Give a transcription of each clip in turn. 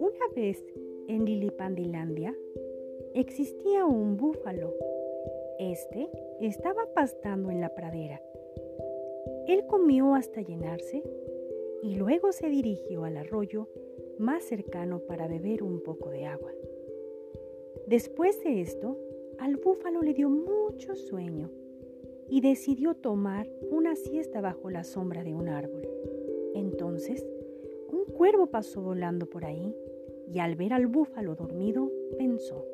Una vez en Lilipandilandia existía un búfalo. Este estaba pastando en la pradera. Él comió hasta llenarse y luego se dirigió al arroyo más cercano para beber un poco de agua. Después de esto, al búfalo le dio mucho sueño y decidió tomar una siesta bajo la sombra de un árbol. Entonces, un cuervo pasó volando por ahí y al ver al búfalo dormido pensó,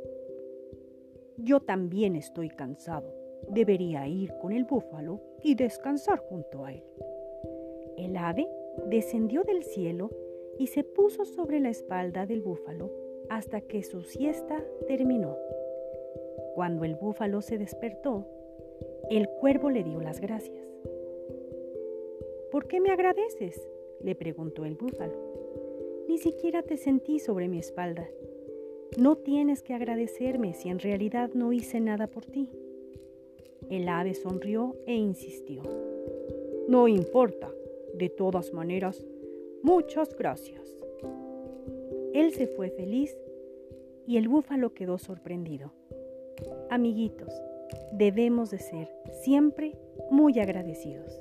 yo también estoy cansado, debería ir con el búfalo y descansar junto a él. El ave descendió del cielo y se puso sobre la espalda del búfalo hasta que su siesta terminó. Cuando el búfalo se despertó, el cuervo le dio las gracias. ¿Por qué me agradeces? le preguntó el búfalo. Ni siquiera te sentí sobre mi espalda. No tienes que agradecerme si en realidad no hice nada por ti. El ave sonrió e insistió. No importa, de todas maneras, muchas gracias. Él se fue feliz y el búfalo quedó sorprendido. Amiguitos, debemos de ser siempre muy agradecidos.